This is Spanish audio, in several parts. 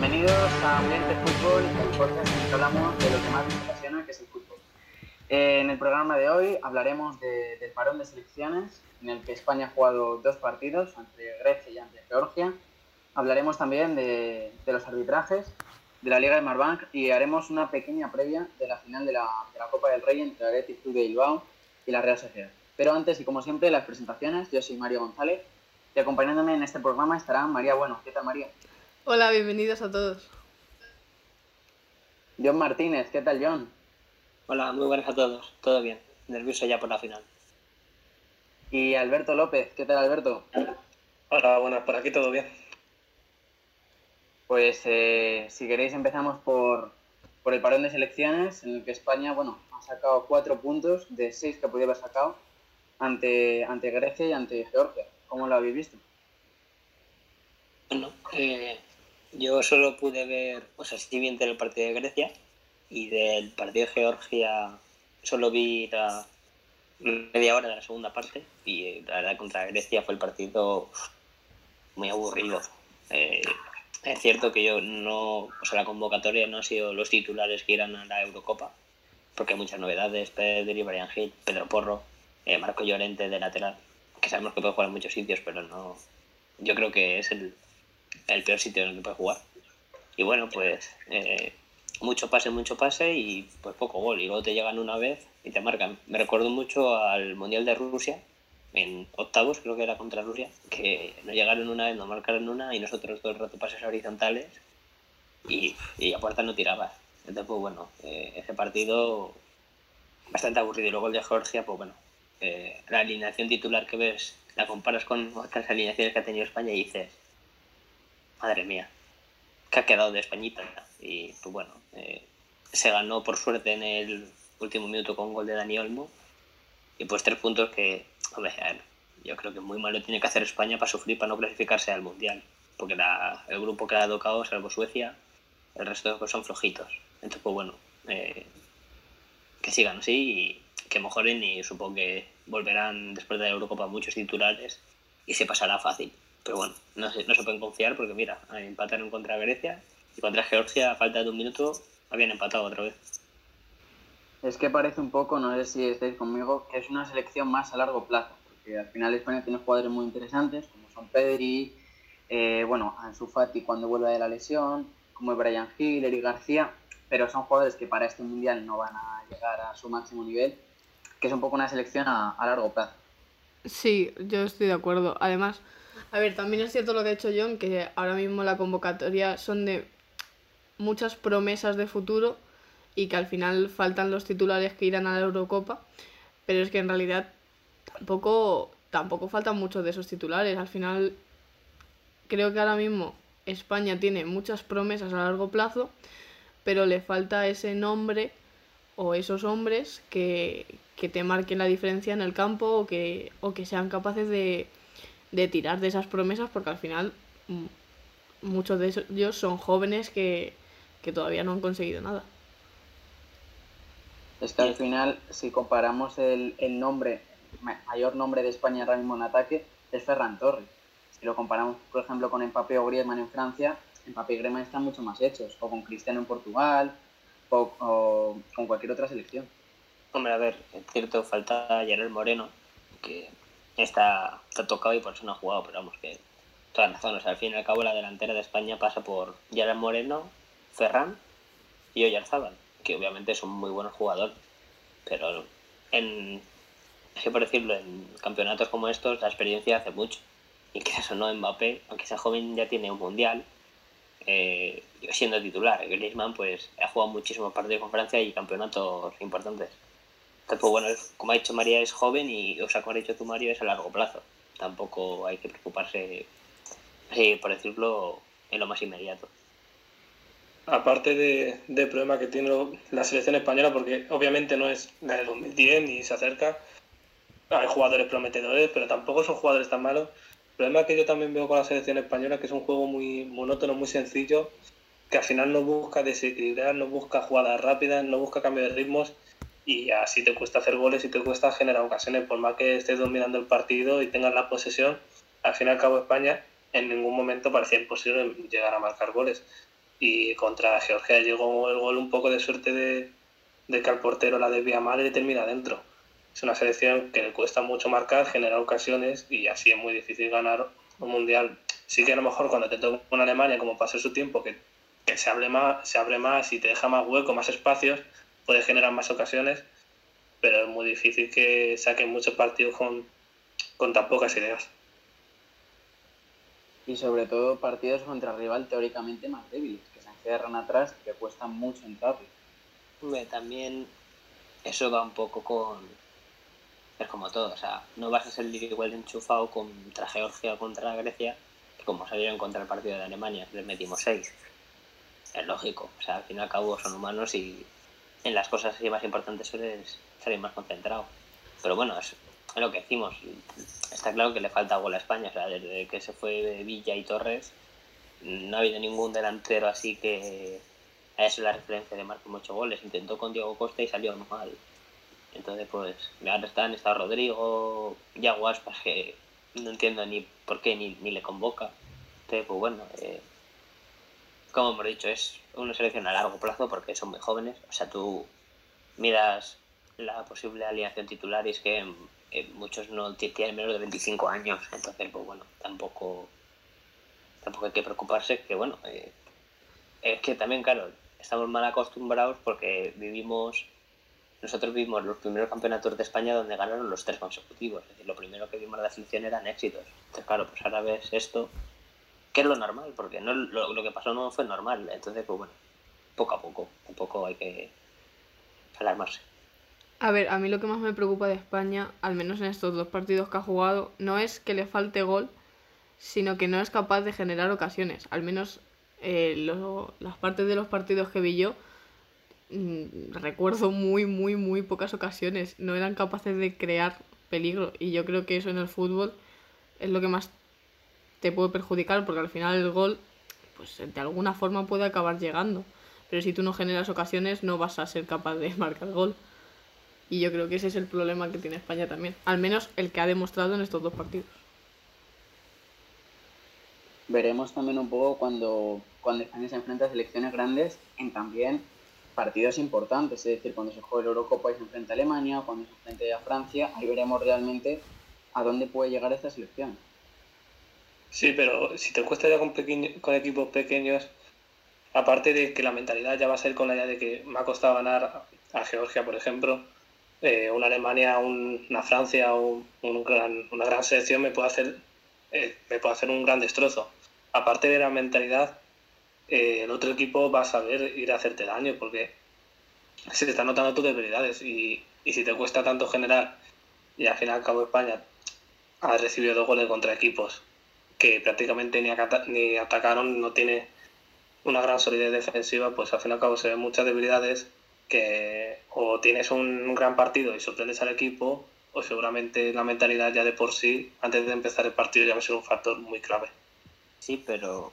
Bienvenidos a Ambiente Fútbol, el podcast en el que hablamos de lo que más nos apasiona, que es el fútbol. Eh, en el programa de hoy hablaremos de- del parón de selecciones, en el que España ha jugado dos partidos, ante Grecia y ante Georgia. Hablaremos también de, de los arbitrajes, de la Liga de Marbank y haremos una pequeña previa de la final de la, de la Copa del Rey entre Athletic Club de Bilbao y la Real Sociedad. Pero antes y como siempre, las presentaciones. Yo soy Mario González y acompañándome en este programa estará María Bueno. ¿Qué tal, María? Hola, bienvenidos a todos. John Martínez. ¿Qué tal, John? Hola, muy buenas a todos. Todo bien. Nervioso ya por la final. Y Alberto López. ¿Qué tal, Alberto? Hola, buenas, por aquí todo bien. Pues eh, si queréis empezamos por, por el parón de selecciones, en el que España, bueno, ha sacado cuatro puntos de seis que podía haber sacado ante, ante Grecia y ante Georgia. ¿Cómo lo habéis visto? Bueno, eh, yo solo pude ver, o sea, sí vi el partido de Grecia y del partido de Georgia solo vi la media hora de la segunda parte y eh, la verdad contra Grecia fue el partido muy aburrido. Eh, es cierto que yo no, o sea, la convocatoria no ha sido los titulares que irán a la Eurocopa, porque hay muchas novedades, Pedri, Brian Hill, Pedro Porro, eh, Marco Llorente de lateral, que sabemos que puede jugar en muchos sitios, pero no, yo creo que es el, el peor sitio en el que puede jugar. Y bueno, pues eh, mucho pase, mucho pase y pues poco gol. Y luego te llegan una vez y te marcan. Me recuerdo mucho al Mundial de Rusia, en octavos creo que era contra Rusia, que nos llegaron una vez, nos marcaron una y nosotros todo el rato pases horizontales y, y a puerta no tirabas. Entonces, pues bueno, eh, ese partido bastante aburrido. Y luego el de Georgia, pues bueno, eh, la alineación titular que ves, la comparas con otras alineaciones que ha tenido España y dices, madre mía, que ha quedado de Españita. Y pues bueno, eh, se ganó por suerte en el último minuto con gol de Dani Olmo. Y pues tres puntos que, hombre, a ver, yo creo que muy malo tiene que hacer España para sufrir, para no clasificarse al Mundial. Porque el grupo que ha tocado, salvo Suecia, el resto son flojitos. Entonces, pues bueno, eh, que sigan así y que mejoren y supongo que volverán después de la Eurocopa muchos titulares y se pasará fácil. Pero bueno, no se, no se pueden confiar porque mira, empataron contra Grecia y contra Georgia a falta de un minuto habían empatado otra vez. Es que parece un poco, no sé si estáis conmigo, que es una selección más a largo plazo, porque al final España tiene jugadores muy interesantes, como son Pedri, eh, bueno, Ansu Fati cuando vuelva de la lesión, como Brian Hill, Eric García, pero son jugadores que para este Mundial no van a llegar a su máximo nivel, que es un poco una selección a, a largo plazo. Sí, yo estoy de acuerdo. Además, a ver, también es cierto lo que ha hecho John, que ahora mismo la convocatoria son de muchas promesas de futuro y que al final faltan los titulares que irán a la Eurocopa, pero es que en realidad tampoco, tampoco faltan muchos de esos titulares. Al final, creo que ahora mismo España tiene muchas promesas a largo plazo, pero le falta ese nombre o esos hombres que, que te marquen la diferencia en el campo o que, o que sean capaces de, de tirar de esas promesas porque al final mm, muchos de ellos son jóvenes que, que todavía no han conseguido nada. Es que al final, si comparamos el, el nombre, ma- mayor nombre de España ahora mismo en ataque, es Ferran Torres. Si lo comparamos, por ejemplo, con Mbappé o Griezmann en Francia, Mbappé y Griezmann están mucho más hechos, o con Cristiano en Portugal, o, o con cualquier otra selección. Hombre, a ver, es cierto, falta Gerard Moreno, que está, está tocado y por eso no ha jugado, pero vamos, que todas las razones. Al fin y al cabo, la delantera de España pasa por Gerard Moreno, Ferran y Oyarzábal, que obviamente son muy buenos jugadores, pero en, así por decirlo, en campeonatos como estos, la experiencia hace mucho. Y que eso no, Mbappé, aunque sea joven, ya tiene un mundial, eh, siendo titular. Griezmann, pues, ha jugado muchísimos partidos con Francia y campeonatos importantes. Entonces, pues bueno, como ha dicho María, es joven y, o sea, como ha dicho tú, Mario, es a largo plazo. Tampoco hay que preocuparse, así por decirlo, en lo más inmediato. Aparte de, del problema que tiene la selección española, porque obviamente no es la de 2010 ni se acerca, hay jugadores prometedores, pero tampoco son jugadores tan malos. El problema que yo también veo con la selección española es que es un juego muy monótono, muy sencillo, que al final no busca desequilibrar, no busca jugadas rápidas, no busca cambio de ritmos y así te cuesta hacer goles y te cuesta generar ocasiones. Por más que estés dominando el partido y tengas la posesión, al fin y al cabo España en ningún momento parecía imposible llegar a marcar goles. Y contra Georgia llegó el gol un poco de suerte de, que al portero la desvía mal y termina dentro. Es una selección que le cuesta mucho marcar, generar ocasiones y así es muy difícil ganar un mundial. Sí que a lo mejor cuando te toca una Alemania, como pasa su tiempo, que, que se, abre más, se abre más y te deja más hueco, más espacios, puede generar más ocasiones, pero es muy difícil que saquen muchos partidos con, con tan pocas ideas. Y sobre todo partidos contra rival teóricamente más débiles, que se encierran atrás y que cuestan mucho entrarle. También eso va un poco con... Es como todo, o sea, no vas a ser igual de enchufado contra Georgia o contra Grecia, que como salieron contra el partido de Alemania, les metimos seis. Es lógico, o sea, al fin y al cabo son humanos y en las cosas así más importantes sueles salir más concentrado. Pero bueno, es, lo que decimos. Está claro que le falta gol a España. Desde que se fue Villa y Torres, no ha habido ningún delantero así que haya sido la referencia de marcar muchos goles. Intentó con Diego Costa y salió mal. Entonces, pues, ahora están, está Rodrigo, Yago Aspas, que no entiendo ni por qué ni, ni le convoca. Entonces, pues bueno, eh, como hemos dicho, es una selección a largo plazo porque son muy jóvenes. O sea, tú miras la posible alineación titular y es que eh, muchos no tienen menos de 25 años, entonces, pues bueno, tampoco, tampoco hay que preocuparse, que bueno, eh, es que también, claro, estamos mal acostumbrados porque vivimos, nosotros vivimos los primeros campeonatos de España donde ganaron los tres consecutivos, es decir, lo primero que vimos de la selección eran éxitos, entonces, claro, pues ahora ves esto, que es lo normal, porque no lo, lo que pasó no fue normal, entonces, pues bueno, poco a poco, un poco hay que alarmarse. A ver, a mí lo que más me preocupa de España, al menos en estos dos partidos que ha jugado, no es que le falte gol, sino que no es capaz de generar ocasiones. Al menos eh, lo- las partes de los partidos que vi yo, mm, recuerdo muy, muy, muy pocas ocasiones. No eran capaces de crear peligro. Y yo creo que eso en el fútbol es lo que más te puede perjudicar, porque al final el gol, pues de alguna forma puede acabar llegando. Pero si tú no generas ocasiones, no vas a ser capaz de marcar gol. Y yo creo que ese es el problema que tiene España también. Al menos el que ha demostrado en estos dos partidos. Veremos también un poco cuando, cuando España se enfrenta a selecciones grandes en también partidos importantes, es decir, cuando se juegue la Eurocopa y se enfrenta a Alemania, cuando se enfrente a Francia, ahí veremos realmente a dónde puede llegar esta selección. Sí, pero si te cuesta ya con, pequeño- con equipos pequeños, aparte de que la mentalidad ya va a ser con la idea de que me ha costado ganar a Georgia, por ejemplo, eh, una Alemania, un- una Francia o un gran- una gran selección me puede hacer eh, me puede hacer un gran destrozo. Aparte de la mentalidad, eh, el otro equipo va a saber ir a hacerte daño porque se te están notando tus debilidades y, y si te cuesta tanto generar y al final al cabo España ha recibido dos goles contra equipos que prácticamente ni, ni atacaron, no tiene una gran solidez defensiva, pues al fin y al cabo se ven muchas debilidades que o tienes un gran partido y sorprendes al equipo, o seguramente la mentalidad ya de por sí, antes de empezar el partido, ya va a ser un factor muy clave. Sí, pero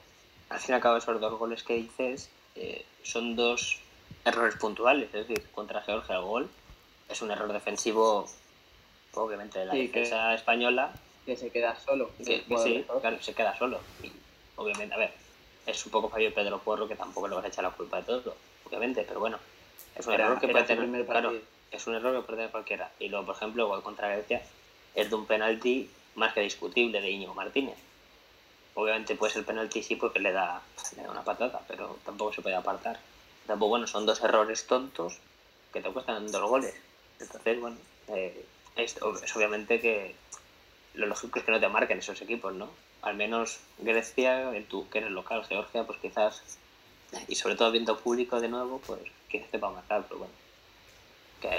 al fin y al cabo esos dos goles que dices eh, son dos errores puntuales. Es decir, contra Georgia el gol es un error defensivo, obviamente, de la Sí, que- defensa española, Que se queda solo. que, el que jugador sí, claro, se queda solo. Y obviamente, a ver, es un poco fallo Pedro Porro, que tampoco le vas a echar la culpa de todo, obviamente, pero bueno, es un Era- error que puede tener, claro, es un error que puede tener cualquiera. Y luego, por ejemplo, el gol contra Grecia es de un penalti más que discutible de Íñigo Martínez. Obviamente puede ser penalti sí porque le da, le da una patata, pero tampoco se puede apartar. Tampoco, bueno, son dos errores tontos que te cuestan dos goles. Entonces, bueno, eh, es, es obviamente que lo lógico es que no te marquen esos equipos, ¿no? Al menos Grecia, en tu, que eres local, Georgia, pues quizás, y sobre todo viendo público de nuevo, pues quizás te va a marcar, pero bueno. Que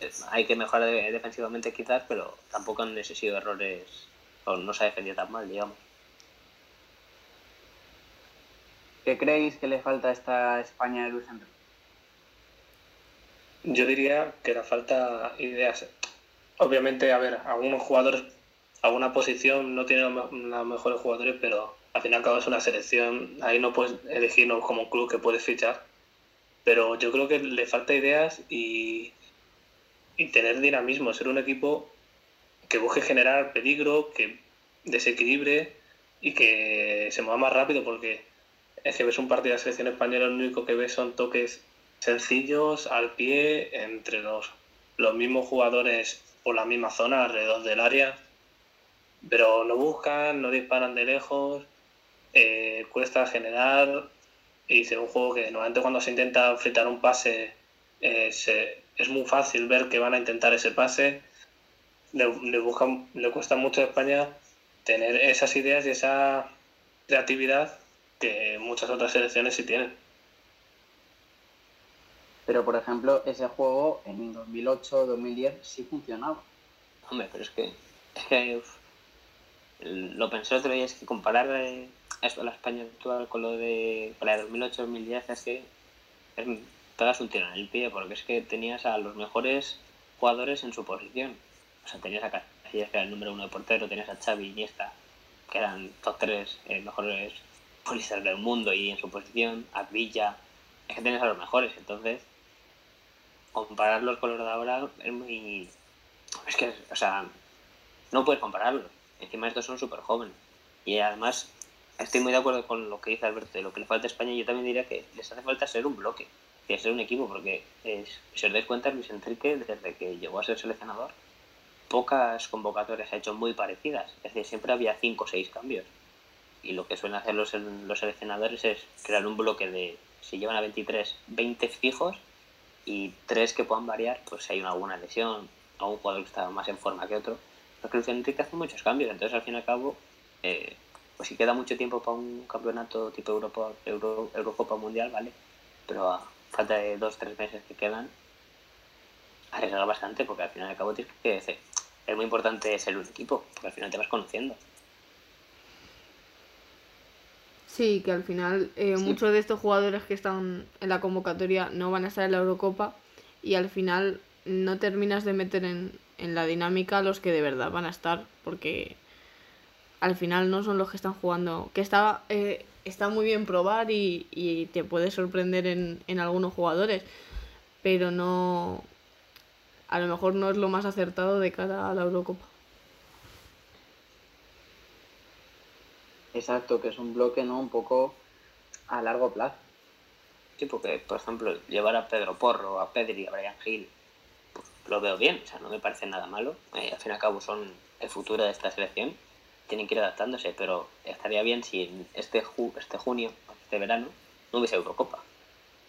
eh, hay que mejorar de- defensivamente quizás, pero tampoco han sido errores, o no se ha defendido tan mal, digamos. ¿Qué creéis que le falta a esta España de Luis Enrique? Yo diría que le falta ideas. Obviamente, a ver, algunos jugadores, alguna posición no tienen los me- los mejores jugadores, pero al fin y al cabo es una selección. Ahí no puedes elegirnos como un club que puedes fichar. Pero yo creo que le falta ideas y, y tener dinamismo, ser un equipo que busque generar peligro, que desequilibre y que se mueva más rápido, porque es que ves un partido de la selección española, lo único que ves son toques sencillos al pie entre los, los mismos jugadores o la misma zona alrededor del área, pero no buscan, no disparan de lejos, eh, cuesta generar y es un juego que normalmente cuando se intenta fritar un pase eh, es muy fácil ver que van a intentar ese pase. Le, le, buscan, le cuesta mucho a España tener esas ideas y esa creatividad que muchas otras selecciones sí tienen. Pero, por ejemplo, ese juego en 2008-2010 sí funcionaba. Hombre, pero es que, es que lo pensé otro día, es que comparar eh, esto a la España actual con lo de la 2008-2010 es que es, das un tiro en el pie, porque es que tenías a los mejores jugadores en su posición. O sea, tenías a Casillas, que era el número uno de portero, tenías a Xavi y Iniesta, que eran top tres eh, mejores futbolistas del mundo y en su posición, a Villa, es que tenías a los mejores, entonces compararlos con los de ahora es muy... Es que, o sea, no puedes compararlos. Encima estos son súper jóvenes. Y además, estoy muy de acuerdo con lo que dice Alberto, de lo que le falta a España. Yo también diría que les hace falta ser un bloque, que ser un equipo, porque es, si os dais cuenta, Luis Enrique, desde que llegó a ser seleccionador, pocas convocatorias ha hecho muy parecidas. Es decir, siempre había cinco o seis cambios. Y lo que suelen hacer los, los seleccionadores es crear un bloque de, si llevan a 23, 20 fijos y tres que puedan variar, pues si hay una, alguna lesión o un jugador que está más en forma que otro. Porque Luis Enrique hace muchos cambios, entonces al fin y al cabo, eh, pues si queda mucho tiempo para un campeonato tipo Europa, Euro, Eurocopa Mundial, ¿vale? Pero a falta de dos, tres meses que quedan, arriesga bastante porque al final y al cabo tienes que decir, es muy importante ser un equipo, porque al final te vas conociendo. Sí, que al final eh, muchos de estos jugadores que están en la convocatoria no van a estar en la Eurocopa y al final no terminas de meter en, en la dinámica los que de verdad van a estar porque al final no son los que están jugando. Que está, eh, está muy bien probar y, y te puede sorprender en, en algunos jugadores, pero no. A lo mejor no es lo más acertado de cara a la Eurocopa. Exacto, que es un bloque no un poco a largo plazo. Sí, porque, por ejemplo, llevar a Pedro Porro, a Pedri, a Brian Hill, lo veo bien, o sea, no me parece nada malo. Eh, al fin y al cabo son el futuro de esta selección, tienen que ir adaptándose, pero estaría bien si este, ju este junio, este verano, no hubiese Eurocopa.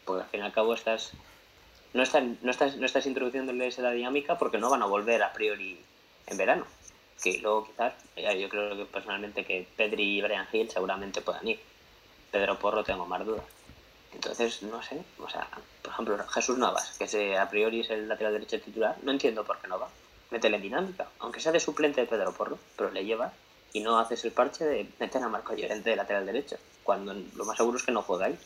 Porque al fin y al cabo estás, no, estás, no, estás, no estás introduciéndoles la dinámica porque no van a volver a priori en verano que luego quizás, yo creo que personalmente que Pedri y Brian Hill seguramente puedan ir. Pedro Porro tengo más dudas. Entonces, no sé, o sea, por ejemplo, Jesús Navas, que a priori es el lateral derecho titular, no entiendo por qué no va. Métele en dinámica, aunque sea de suplente de Pedro Porro, pero le lleva y no haces el parche de meter a Marco Llorente de lateral derecho, cuando lo más seguro es que no juegáis.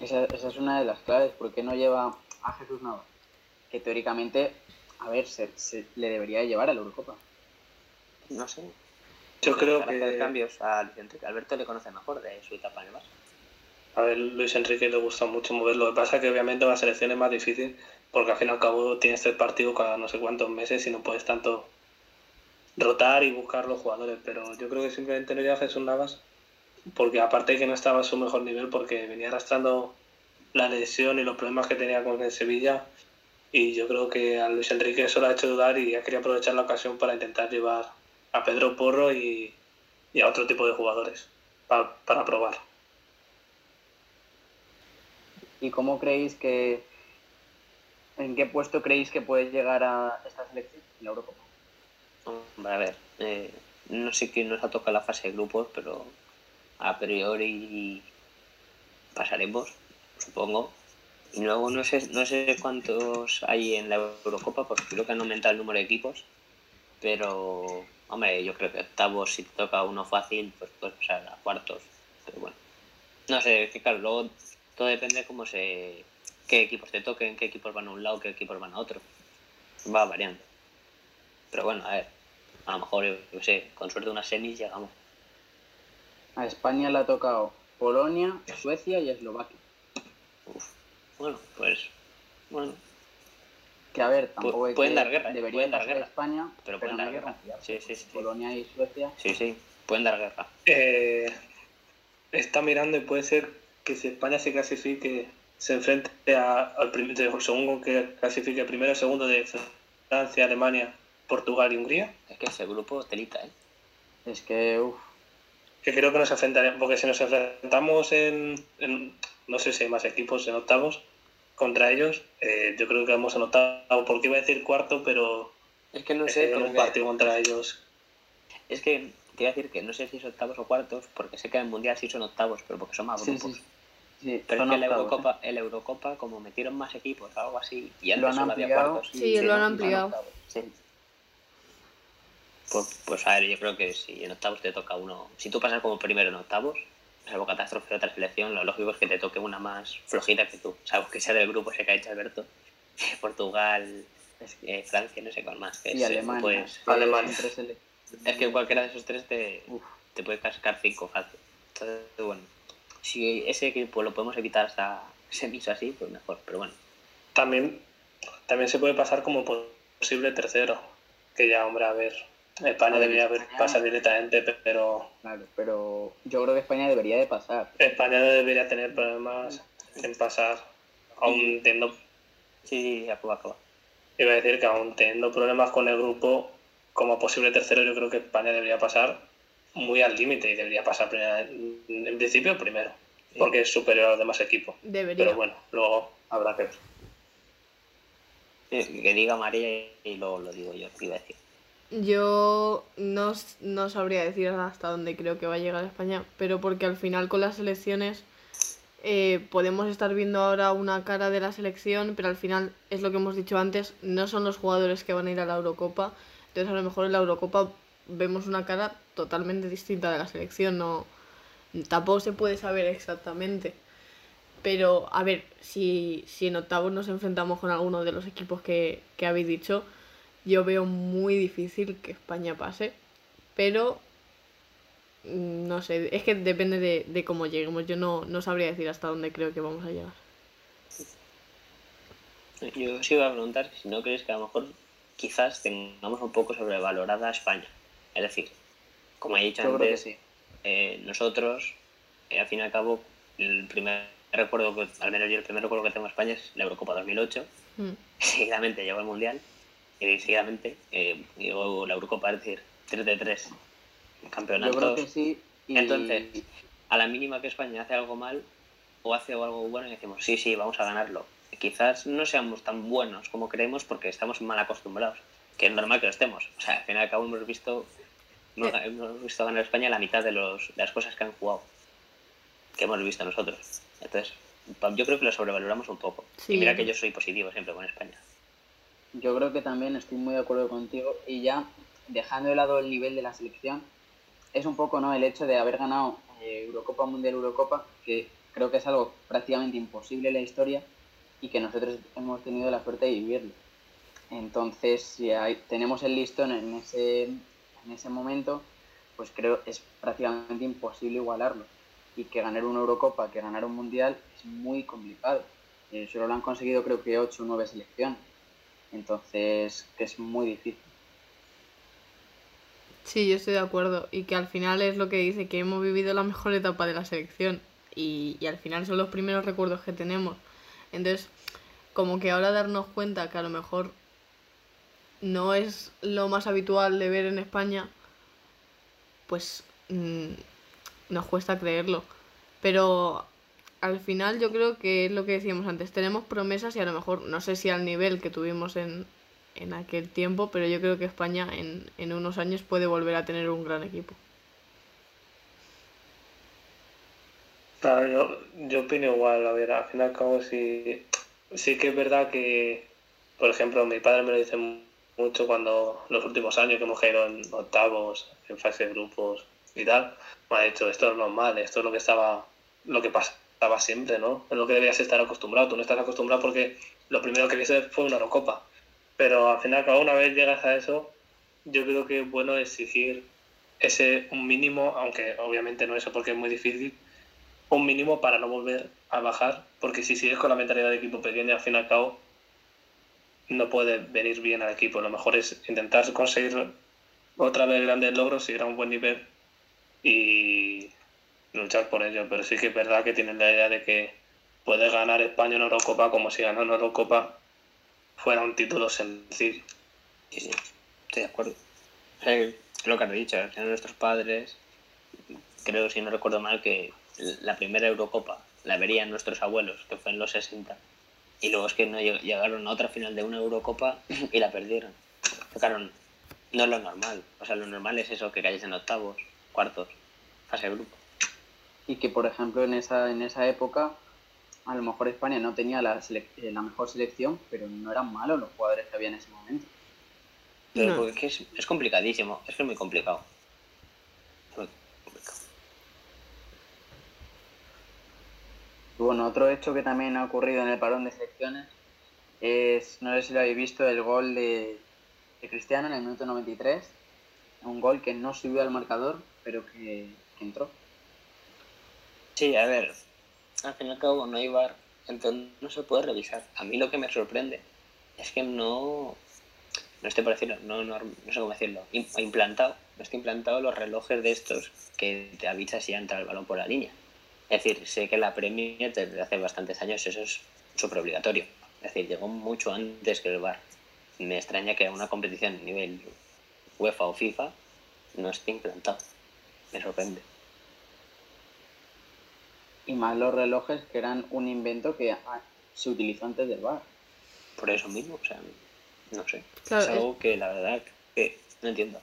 Esa, esa es una de las claves, ¿por qué no lleva a Jesús Navas? Que teóricamente a ver, se, se le debería llevar a la Eurocopa. No sé. Yo creo Para que. hacer cambios a Luis Enrique. Alberto le conoce mejor de su etapa en el Barça. A ver, Luis Enrique le gusta mucho moverlo. Lo que pasa es que obviamente la selección es más difícil porque al fin y al cabo tienes tres partidos cada no sé cuántos meses y no puedes tanto rotar y buscar los jugadores. Pero yo creo que simplemente no iría a Jesús Navas porque aparte de que no estaba a su mejor nivel porque venía arrastrando la lesión y los problemas que tenía con el Sevilla y yo creo que a Luis Enrique eso le ha hecho dudar y ya quería aprovechar la ocasión para intentar llevar a Pedro Porro y, y a otro tipo de jugadores para, para probar. ¿Y cómo creéis que, en qué puesto creéis que puede llegar a esta selección en la Eurocopa? Hombre, a ver, eh, no sé quién nos ha tocado la fase de grupos, pero a priori pasaremos, supongo. Y luego no sé, no sé cuántos hay en la Eurocopa, porque creo que han aumentado el número de equipos. Pero, hombre, yo creo que octavos, si te toca uno fácil, pues puedes pasar a cuartos. Pero bueno, no sé, es que claro, luego todo depende cómo se. qué equipos te toquen, qué equipos van a un lado, qué equipos van a otro. Va variando. Pero bueno, a ver, a lo mejor, yo qué sé, con suerte unas semis llegamos. A España le ha tocado Polonia, Suecia y Eslovaquia. Uf. Bueno, pues. Bueno, Que a ver, tampoco es pueden que dar guerra, ¿eh? debería Pueden dar guerra. España, Pero pero, pueden no dar guerra. Sí, sí, sí. Polonia y Suecia. sí, sí, pueden dar guerra. Eh, está mirando y puede ser que si España se clasifique, se enfrente a- al prim- de- segundo que clasifique primero, segundo de Francia, Alemania, Portugal y Hungría. Es que ese grupo telita, ¿eh? Es que, uff, Que creo que nos enfrentaremos, porque si nos enfrentamos en, en- no sé si hay más equipos en octavos contra ellos, eh, yo creo que vamos en octavo, porque iba a decir cuarto, pero Es que no eh, sé, un partido contra ellos. es que te iba a decir que no sé si es octavos o cuartos, porque sé que en el Mundial sí son octavos, pero porque son más grupos. sí, sí, Pero son es que la ¿eh? Eurocopa, el Eurocopa, como metieron más equipos o algo así, y Lo antes han solo había ampliado. cuartos. Sí, lo han ampliado. Pues, pues a ver, yo creo que si en octavos te toca uno. Si tú pasas como primero en octavos, salvo catástrofe de otra selección, lo lógico es que te toque una más flojita que tú. Salvo que sea del grupo ese que ha hecho Alberto. Portugal, eh, Francia, no sé cuál más. que y es, Alemania. Pues, que Alemania. es que cualquiera de esos tres te, te puede cascar cinco fácil. Entonces, bueno, si ese equipo lo podemos evitar hasta semis así, pues mejor. Pero bueno, También, también se puede pasar como posible tercero, que ya, hombre, a ver, España ver, debería haber España- pasado directamente, pero claro, pero yo creo que España debería de pasar. España no debería tener problemas en pasar, aún teniendo, sí, acaba, acaba. iba a decir que aún teniendo problemas con el grupo, como posible tercero, yo creo que España debería pasar muy al límite y debería pasar primera- en principio primero, porque es superior a los demás equipos. Debería. Pero bueno, luego habrá que ver. Sí, Que diga María y luego lo digo yo, iba a decir. Yo no, no sabría decir hasta dónde creo que va a llegar España, pero porque al final con las selecciones eh, podemos estar viendo ahora una cara de la selección, pero al final es lo que hemos dicho antes, no son los jugadores que van a ir a la Eurocopa, entonces a lo mejor en la Eurocopa vemos una cara totalmente distinta de la selección, no tampoco se puede saber exactamente. Pero, a ver, si, si en octavos nos enfrentamos con alguno de los equipos que, que habéis dicho, yo veo muy difícil que España pase, pero mm, no sé, es que depende de, de cómo lleguemos. Yo no, no sabría decir hasta dónde creo que vamos a llegar. Yo sí iba a preguntar si no crees que a lo mejor quizás tengamos un poco sobrevalorada a España. Es decir, como he dicho Yo antes, sí. eh, nosotros, eh, al fin y al cabo, el primer recuerdo que, al menos yo el primer recuerdo que tengo de España es la Eurocopa 2008. Mm. Seguidamente llegó el Mundial y seguidamente eh, llegó la Eurocopa, es decir, 3 de 3 Yo campeonatos. creo que sí. Y... Entonces, a la mínima que España hace algo mal o hace algo bueno y decimos, sí, sí, vamos a ganarlo. Quizás no seamos tan buenos como creemos porque estamos mal acostumbrados, que es normal que lo estemos. O sea, al fin y al cabo hemos visto, hemos, hemos visto ganar España la mitad de, los, de las cosas que han jugado, que hemos visto nosotros. Entonces, yo creo que lo sobrevaloramos un poco. Sí. Y mira que yo soy positivo siempre con España. Yo creo que también estoy muy de acuerdo contigo y ya dejando de lado el nivel de la selección, es un poco no el hecho de haber ganado eh, Eurocopa Mundial Eurocopa, que creo que es algo prácticamente imposible en la historia y que nosotros hemos tenido la suerte de vivirlo. Entonces, si tenemos el listón en ese, en ese momento, pues creo es prácticamente imposible igualarlo. Y que ganar una Eurocopa, que ganar un Mundial, es muy complicado. Eh, solo lo han conseguido creo que 8 o 9 selecciones. Entonces, que es muy difícil. Sí, yo estoy de acuerdo. Y que al final es lo que dice, que hemos vivido la mejor etapa de la selección. Y, y al final son los primeros recuerdos que tenemos. Entonces, como que ahora darnos cuenta que a lo mejor no es lo más habitual de ver en España, pues mm, nos cuesta creerlo. Pero al final yo creo que es lo que decíamos antes, tenemos promesas y a lo mejor no sé si al nivel que tuvimos en, en aquel tiempo, pero yo creo que España en, en unos años puede volver a tener un gran equipo. Claro, yo, yo opino igual, a ver, al fin y al cabo sí, sí que es verdad que, por ejemplo, mi padre me lo dice mu- mucho cuando los últimos años que hemos caído en octavos, en fase de grupos y tal, me ha dicho, esto es normal, esto es lo que estaba, lo que pasaba siempre, ¿no? Es lo que debías estar acostumbrado, tú no estás acostumbrado porque lo primero que viste fue una Eurocopa, pero al fin y al cabo una vez llegas a eso, yo creo que es bueno exigir ese un mínimo, aunque obviamente no eso porque es muy difícil, un mínimo para no volver a bajar, porque si sigues con la mentalidad de equipo pequeño, al fin y al cabo, no puede venir bien al equipo. Lo mejor es intentar conseguir otra vez grandes logros, seguir a un buen nivel y luchar por ello, pero sí que es verdad que tienen la idea de que puede ganar España en Eurocopa como si ganar en Eurocopa fuera un título sencillo. Sí, sí, estoy de acuerdo. Es lo que han dicho, nuestros padres, creo, si no recuerdo mal, que la primera Eurocopa la verían nuestros abuelos, que fue en los 60, y luego es que no lleg- llegaron a otra final de una Eurocopa y la perdieron. Claro, no es lo normal. O sea, lo normal es eso, que cayes en octavos, cuartos, fase de grupo. Y que, por ejemplo, en esa, en esa época, a lo mejor España no tenía la, selec- eh, la mejor selección, pero no eran malos los jugadores que había en ese momento. Pero No. porque es, que es, es complicadísimo, es que es muy complicado. Muy complicado. Y bueno, otro hecho que también ha ocurrido en el parón de selecciones es, no sé si lo habéis visto, el gol de, de Cristiano en el minuto 93. Un gol que no subió al marcador, pero que, que entró. Sí, a ver, al fin y al cabo no hay bar, entonces no se puede revisar. A mí lo que me sorprende es que no, no esté por decirlo, no, no, no sé cómo decirlo, im- implantado, no está implantado los relojes de estos que te avisa si entra el balón por la línea. Es decir, sé que la Premier desde hace bastantes años eso es súper obligatorio. Es decir, llegó mucho antes que el bar. Me extraña que una competición a nivel UEFA o FIFA no esté implantado. Me sorprende. Y más los relojes que eran un invento que ah, se utilizó antes del VAR. por eso mismo, o sea, no sé. Claro, es algo que la verdad que no entiendo.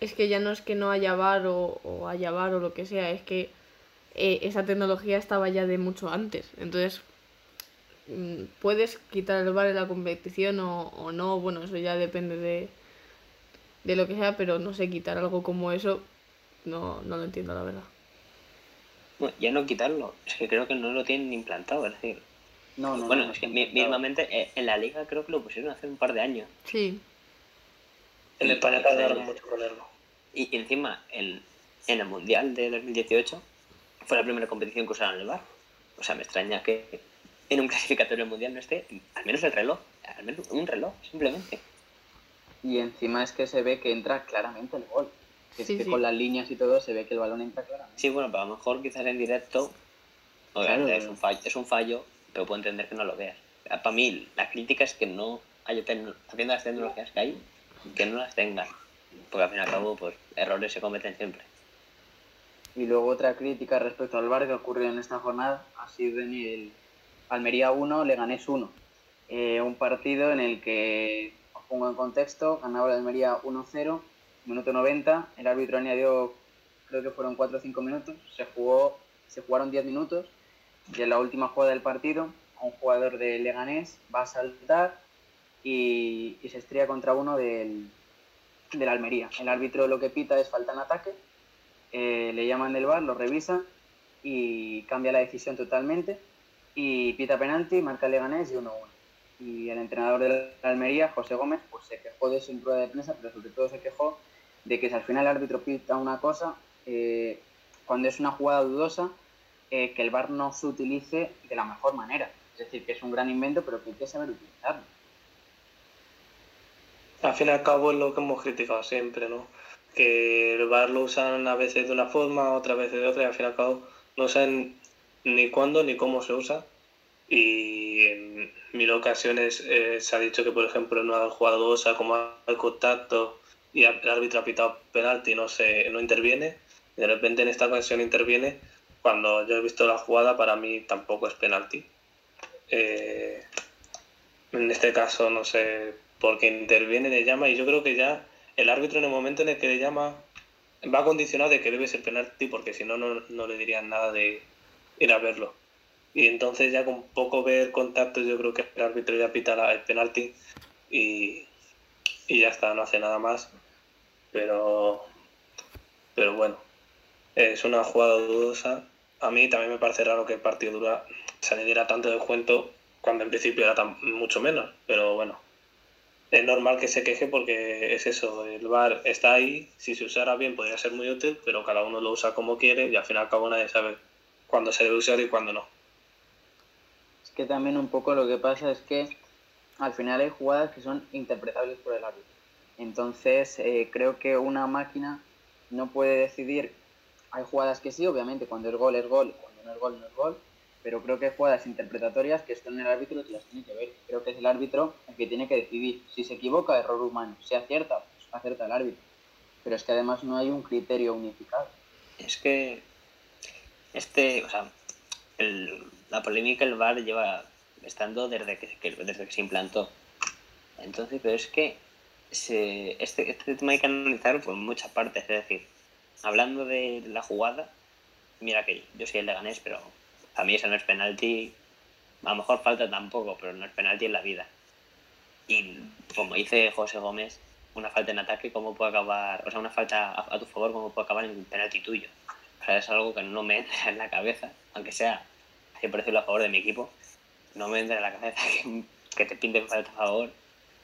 Es que ya no es que no haya bar o, o haya bar o lo que sea, es que eh, esa tecnología estaba ya de mucho antes. Entonces, mm, puedes quitar el bar en la competición o, o no, bueno, eso ya depende de, de lo que sea, pero no sé, quitar algo como eso, no, no lo entiendo, la verdad. Bueno, ya no quitarlo, es que creo que no lo tienen implantado, es decir, No, no, bueno, no, es que no, mi- no. mismamente eh, en la liga creo que lo pusieron hace un par de años. Sí, En España tardaron mucho ponerlo. Y, y encima, en, en el Mundial de 2018, fue la primera competición que usaron el bar. O sea, me extraña que en un clasificatorio mundial no esté al menos el reloj, al menos un reloj, simplemente. Y encima es que se ve que entra claramente el gol. Que es Sí, que sí. con las líneas y todo se ve que el balón entra claramente. Sí, bueno, pero a lo mejor quizás en directo, obviamente Claro. es, un fallo, es un fallo, pero puedo entender que no lo veas. Para mí, la crítica es que no haya habiendo las tecnologías que hay, que no las tengan. Porque al fin y al cabo, pues errores se cometen siempre. Y luego otra crítica respecto al VAR que ocurrió en esta jornada ha sido en el Almería 1, Leganés 1. Eh, un partido en el que, os pongo en contexto, ganaba el Almería 1-0, minuto 90, el árbitro añadió, creo que fueron 4 o 5 minutos, se, jugó, se jugaron 10 minutos y en la última jugada del partido, un jugador de Leganés va a saltar y, y se estrella contra uno del, del Almería. El árbitro lo que pita es falta en ataque eh, le llaman del bar, lo revisan y cambia la decisión totalmente y pita penalti, marca Leganés y 1-1. Y el entrenador de la Almería, José Gómez, pues se quejó de eso en rueda de prensa, pero sobre todo se quejó de que si al final el árbitro pita una cosa, eh, cuando es una jugada dudosa, eh, que el VAR no se utilice de la mejor manera. Es decir, que es un gran invento, pero que hay que saber utilizarlo. Al fin y al cabo es lo que hemos criticado siempre, ¿no? Que el VAR lo usan a veces de una forma, otras veces de otra, y al fin y al cabo no saben ni cuándo ni cómo se usa. Y en mil ocasiones eh, se ha dicho que, por ejemplo, en una jugada dudosa, como hay contacto y el árbitro ha pitado penalti y no, se, no interviene, y de repente en esta ocasión interviene, cuando yo he visto la jugada, para mí tampoco es penalti. Eh, en este caso, no sé, porque interviene, le llama, y yo creo que ya el árbitro en el momento en el que le llama va condicionado de que debe ser penalti, porque si no, no, no le dirían nada de ir a verlo. Y entonces ya con poco ver contacto yo creo que el árbitro ya pita la- el penalti y, y ya está, no hace nada más. Pero, pero bueno, es una jugada dudosa. A mí también me parece raro que el partido dura, se le diera tanto de cuento cuando en principio era tan, mucho menos. Pero bueno, es normal que se queje porque es eso, el VAR está ahí, si se usara bien podría ser muy útil, pero cada uno lo usa como quiere y al fin y al cabo nadie sabe cuándo se debe usar y cuándo no. Es que también un poco lo que pasa es que al final hay jugadas que son interpretables por el árbitro. Entonces eh, creo que una máquina no puede decidir hay jugadas que sí, obviamente, cuando es gol es gol, cuando no es gol no es gol, pero creo que hay jugadas interpretatorias que están en el árbitro y las tiene que ver. Creo que es el árbitro el que tiene que decidir. Si se equivoca, error humano. Si acierta, pues acierta el árbitro. Pero es que además no hay un criterio unificado. Es que este, o sea, la polémica el VAR lleva estando desde que, que- desde que se implantó. Entonces, pero es que se, este, este tema hay que analizarlo por muchas partes. Es decir, hablando de la jugada, mira que yo soy el Leganés, pero a mí eso no es penalti. A lo mejor falta tampoco, pero no es penalti en la vida. Y como dice José Gómez, una falta en ataque, ¿cómo puede acabar? O sea, una falta a, a tu favor, ¿cómo puede acabar en penalti tuyo? O sea, es algo que no me entra en la cabeza, aunque sea, por decirlo a favor de mi equipo, no me entra en la cabeza que, que te pinten falta a favor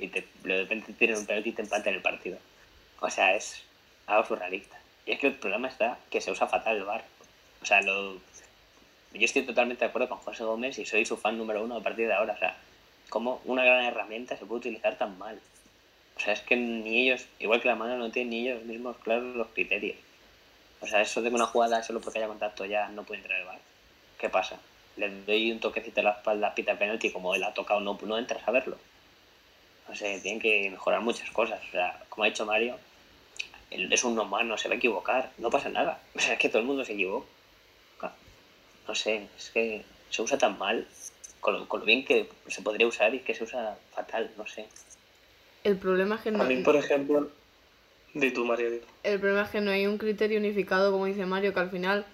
y te, de repente te tiren un penalti y te empaten el partido. O sea, es algo surrealista. Y es que el problema está que se usa fatal el VAR. O sea, lo... yo estoy totalmente de acuerdo con José Gómez y soy su fan número uno a partir de ahora. O sea, como una gran herramienta se puede utilizar tan mal. O sea, es que ni ellos, igual que la mano, no tienen ni ellos mismos claros los criterios. O sea, eso de una jugada solo porque haya contacto ya no puede entrar el VAR. ¿Qué pasa? Le doy un toquecito a la espalda, pita penalti, como él ha tocado, no, no entras a verlo. No sé, tienen que mejorar muchas cosas. O sea, como ha dicho Mario, él es un humano, se va a equivocar, no pasa nada. O sea, es que todo el mundo se equivoca. No sé, es que se usa tan mal, con lo, con lo bien que se podría usar y que se usa fatal, no sé. El problema es que no, A mí, por ejemplo, de tu María, di. el problema es que no hay un criterio unificado, como dice Mario, que al final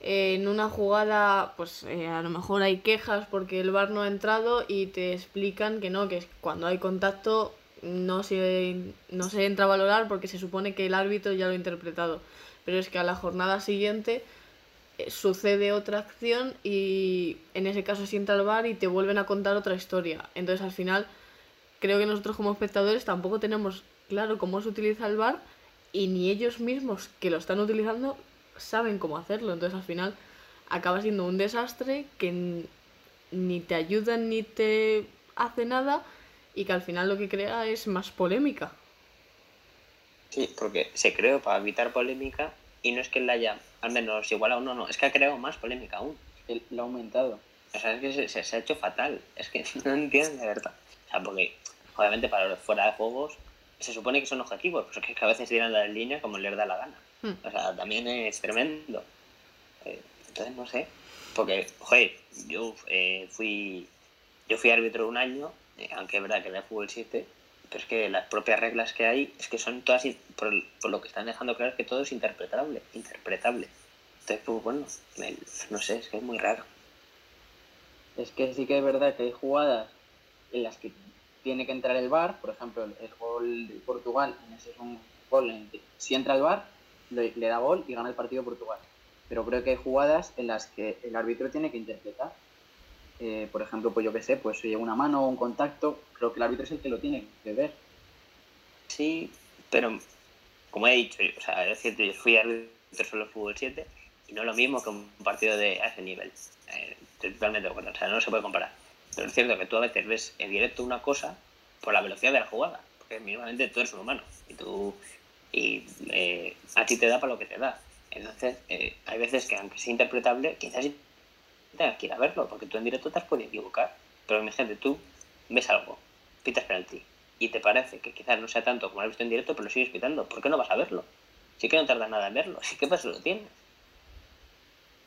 en una jugada, pues eh, a lo mejor hay quejas porque el VAR no ha entrado y te explican que no, que cuando hay contacto no se, no se entra a valorar porque se supone que el árbitro ya lo ha interpretado. Pero es que a la jornada siguiente eh, sucede otra acción y en ese caso se entra al VAR y te vuelven a contar otra historia. Entonces al final creo que nosotros como espectadores tampoco tenemos claro cómo se utiliza el VAR y ni ellos mismos que lo están utilizando saben cómo hacerlo. Entonces al final acaba siendo un desastre que n- ni te ayuda ni te hace nada y que al final lo que crea es más polémica. Sí, porque se creó para evitar polémica y no es que la haya al menos igualado, no, no, es que ha creado más polémica aún. Él lo ha aumentado. O sea, es que se, se- se ha hecho fatal. Es que no entiendo de verdad. O sea, porque obviamente para los fuera de juegos se supone que son objetivos, pero es que a veces tiran la línea como les da la gana. Hmm. O sea, también es tremendo. Eh, entonces, no sé. Porque, joder, yo eh, fui yo fui árbitro un año, eh, aunque es verdad que era fútbol 7, pero es que las propias reglas que hay es que son todas, por, por lo que están dejando claro, es que todo es interpretable. interpretable. Entonces, pues bueno, me- no sé, es que es muy raro. Es que sí que es verdad que hay jugadas en las que tiene que entrar el VAR, por ejemplo, el gol de Portugal, en ese es un gol en el que si entra el VAR, le, le da gol y gana el partido Portugal. Pero creo que hay jugadas en las que el árbitro tiene que interpretar. Eh, por ejemplo, pues yo qué sé, pues si llega una mano o un contacto, creo que el árbitro es el que lo tiene que ver. Sí, pero como he dicho, o sea, es cierto, yo fui árbitro solo fútbol 7 y no es lo mismo que un partido de a ese nivel. Eh, totalmente de acuerdo, o sea, no se puede comparar. Pero es cierto que tú a veces ves en directo una cosa por la velocidad de la jugada, porque mínimamente tú eres un humano y tú y eh, a ti te da para lo que te da. Entonces, eh, hay veces que aunque sea interpretable, quizás tengas que ir a verlo, porque tú en directo te has podido equivocar. Pero imagínate, tú ves algo, pitas penalti, y te parece que quizás no sea tanto como lo has visto en directo, pero lo sigues pitando. ¿Por qué no vas a verlo? Sí que no tarda nada en verlo, sí que pues lo tienes.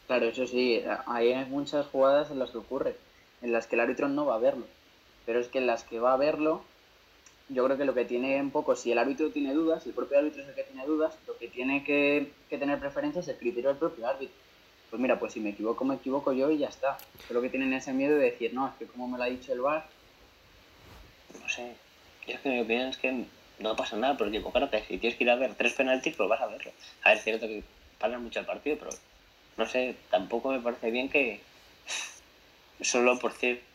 Claro, eso sí, hay muchas jugadas en las que ocurre, en las que el árbitro no va a verlo. Pero es que en las que va a verlo, yo creo que lo que tiene un poco, si el árbitro tiene dudas, si el propio árbitro es el que tiene dudas, lo que tiene que, que tener preferencia es el criterio del propio árbitro. Pues mira, pues si me equivoco, me equivoco yo y ya está. Creo que tienen ese miedo de decir, no, es que como me lo ha dicho el VAR, No sé. Yo es que mi opinión es que no pasa nada por equivocarte. Si tienes que ir a ver tres penaltis, pues vas a verlo. A ver, es cierto que pagan mucho el partido, pero no sé, tampoco me parece bien que solo por cierto.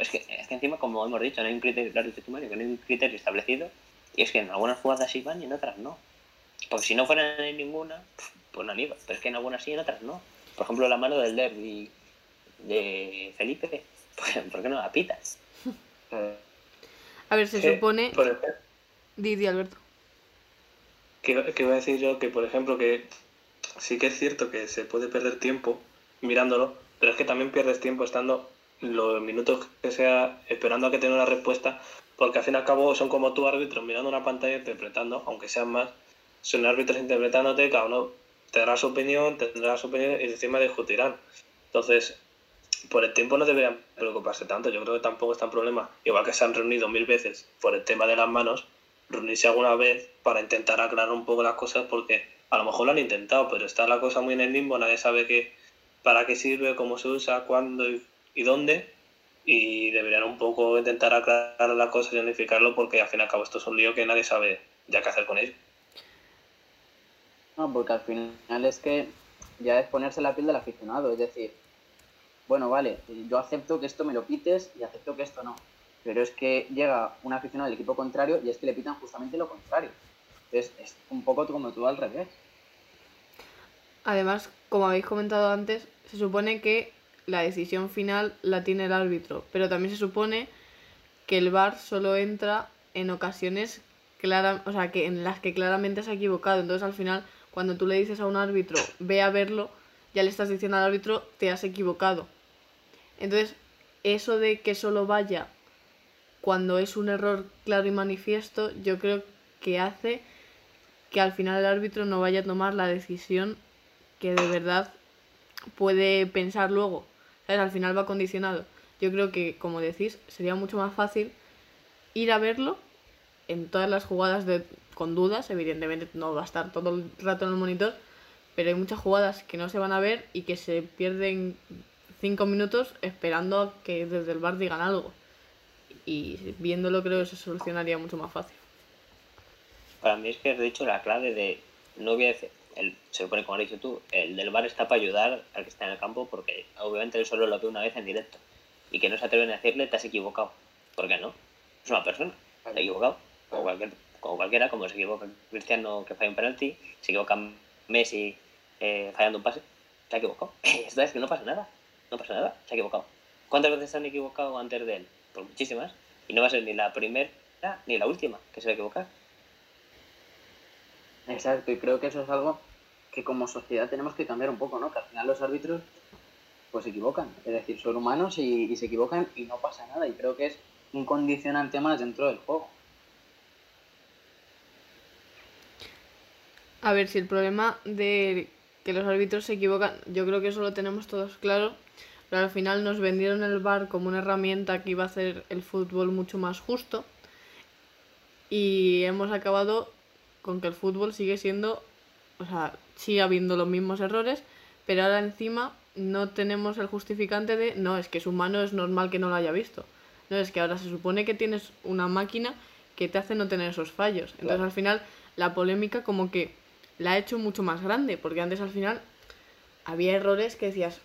Es que, es que encima, como hemos dicho, no hay un criterio, claro, que no hay un criterio establecido. Y es que en algunas jugadas sí van y en otras no. Porque si no fueran en ninguna, pues no iba. Pero es que en algunas sí y en otras no. Por ejemplo, la mano del derby de Felipe, pues, ¿por qué no la pitas? eh, A ver, se Que, supone... por ejemplo, Didi, Alberto. que, que iba a decir yo que, por ejemplo, que sí que es cierto que se puede perder tiempo mirándolo, pero es que también pierdes tiempo estando los minutos que sea esperando a que tenga una respuesta, porque al fin y al cabo son como tú árbitros mirando una pantalla interpretando, aunque sean más, son árbitros interpretándote, cada uno tendrá su opinión, tendrá su opinión y encima discutirán. Entonces, por el tiempo no deberían preocuparse tanto, yo creo que tampoco es tan problema. Igual que se han reunido mil veces por el tema de las manos, reunirse alguna vez para intentar aclarar un poco las cosas porque a lo mejor lo han intentado, pero está la cosa muy en el limbo, nadie sabe qué, para qué sirve, cómo se usa, cuándo y, dónde. Y deberían un poco intentar aclarar las cosas y unificarlo porque al fin y al cabo esto es un lío que nadie sabe ya qué hacer con ello. No, porque al final es que ya es ponerse la piel del aficionado, es decir, bueno, vale, yo acepto que esto me lo pites y acepto que esto no. Pero es que llega un aficionado del equipo contrario y es que le pitan justamente lo contrario. Entonces es un poco como tú al revés. Además, como habéis comentado antes, se supone que la decisión final la tiene el árbitro, pero también se supone que el VAR solo entra en ocasiones clara, o sea, que en las que claramente se ha equivocado. Entonces, al final, cuando tú le dices a un árbitro, ve a verlo, ya le estás diciendo al árbitro, te has equivocado. Entonces, eso de que solo vaya cuando es un error claro y manifiesto, yo creo que hace que al final el árbitro no vaya a tomar la decisión que de verdad puede pensar luego. Al final va condicionado. Yo creo que, como decís, sería mucho más fácil ir a verlo en todas las jugadas de, con dudas. Evidentemente no va a estar todo el rato en el monitor, pero hay muchas jugadas que no se van a ver y que se pierden cinco minutos esperando a que desde el bar digan algo. Y viéndolo creo que se solucionaría mucho más fácil. Para mí es que de hecho la clave de no voy a decir, el, se supone como has dicho tú, el del bar está para ayudar al que está en el campo porque obviamente él solo lo ve una vez en directo y que no se atreven a decirle te has equivocado. ¿Por qué no? Es una persona, se ha equivocado, como, cualquier, como cualquiera, como se equivoca Cristiano que falla un penalti, se equivoca Messi eh, fallando un pase, se ha equivocado. Esto es que no pasa nada no pasa nada, se ha equivocado. ¿Cuántas veces se han equivocado antes de él? Pues muchísimas. Y no va a ser ni la primera ni la última que se va a equivocar. Exacto, y creo que eso es algo que como sociedad tenemos que cambiar un poco, ¿no? Que al final los árbitros pues se equivocan, es decir, son humanos y, se equivocan y no pasa nada. Y creo que es un condicionante más dentro del juego. A ver, si el problema de que los árbitros se equivocan, yo creo que eso lo tenemos todos claro, pero al final nos vendieron el VAR como una herramienta que iba a hacer el fútbol mucho más justo y hemos acabado con que el fútbol sigue siendo, o sea, sigue habiendo los mismos errores, pero ahora encima no tenemos el justificante de, no, es que es humano, es normal que no lo haya visto. No, es que ahora se supone que tienes una máquina que te hace no tener esos fallos. Entonces al final la polémica como que la ha hecho mucho más grande, porque antes al final había errores que decías,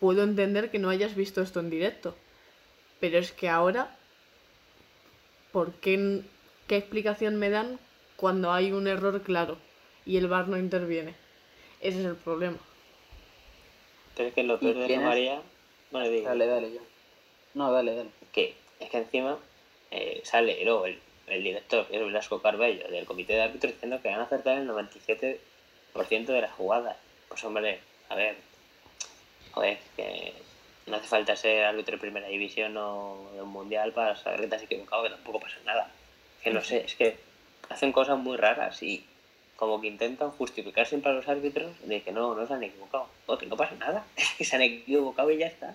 puedo entender que no hayas visto esto en directo. Pero es que ahora, ¿por qué, qué explicación me dan cuando hay un error claro y el bar no interviene? Ese es el problema. Pero es que lo peor de María. Bueno, digo. Dale, dale, yo. No, dale, dale. Que es que encima eh, sale luego el, el director, que es Blasco Carbello, del comité de árbitros, diciendo que van a acertar el 97% de las jugadas. Pues hombre, a ver, joder, que no hace falta ser árbitro de primera división o de un mundial para saber que te has equivocado, que tampoco pasa nada. Que no sé, es que hacen cosas muy raras y como que intentan justificar siempre a los árbitros de que no, no se han equivocado. O que no pasa nada, es que se han equivocado y ya está.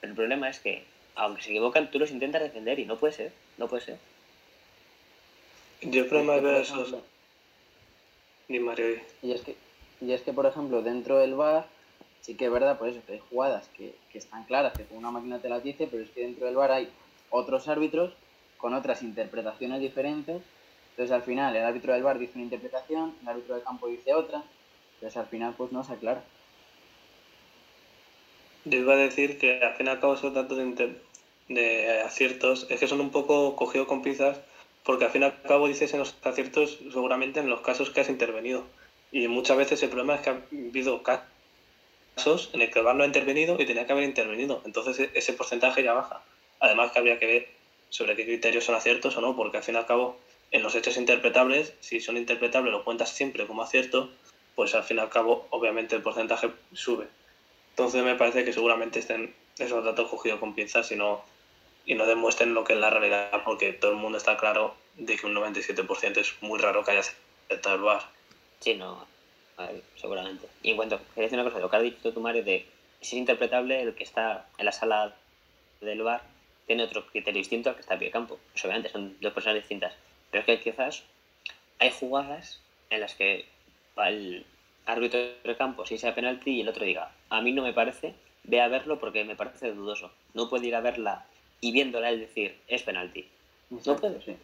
Pero el problema es que, aunque se equivocan, tú los intentas defender y no puede ser, no puede ser. Yo el problema de esos... Ni Mario. Y es que, y es que, por ejemplo, dentro del bar sí que es verdad, por eso, que hay jugadas que, están claras, que con una máquina te las dice, pero es que dentro del bar hay otros árbitros con otras interpretaciones diferentes. Entonces al final el árbitro del bar dice una interpretación, el árbitro del campo dice otra, entonces al final pues no se aclara. Yo iba a decir que al fin y al cabo esos datos de, aciertos es que son un poco cogidos con pinzas porque al fin y al cabo dices en los aciertos seguramente en los casos que has intervenido. Y muchas veces el problema es que ha habido casos en el que el VAR no ha intervenido y tenía que haber intervenido. Entonces e-, ese porcentaje ya baja. Además que habría que ver sobre qué criterios son aciertos o no, porque al fin y al cabo en los hechos interpretables, si son interpretables lo cuentas siempre como acierto, pues al fin y al cabo, obviamente el porcentaje sube. Entonces me parece que seguramente estén esos datos cogidos con pinzas y no, y no demuestren lo que es la realidad, porque todo el mundo está claro de que un 97% es muy raro que haya aceptado el VAR. Sí, no, ver, seguramente. Y en cuanto, quería decir una cosa, lo que ha dicho tu Mario de si es interpretable, el que está en la sala del bar tiene otro criterio distinto al que está a pie de campo. Pues obviamente son dos personas distintas. Pero es que quizás hay jugadas en las que el árbitro de campo si sea penalti y el otro diga, a mí no me parece, ve a verlo porque me parece dudoso. No puede ir a verla y viéndola él decir, es penalti. no puede. Sí.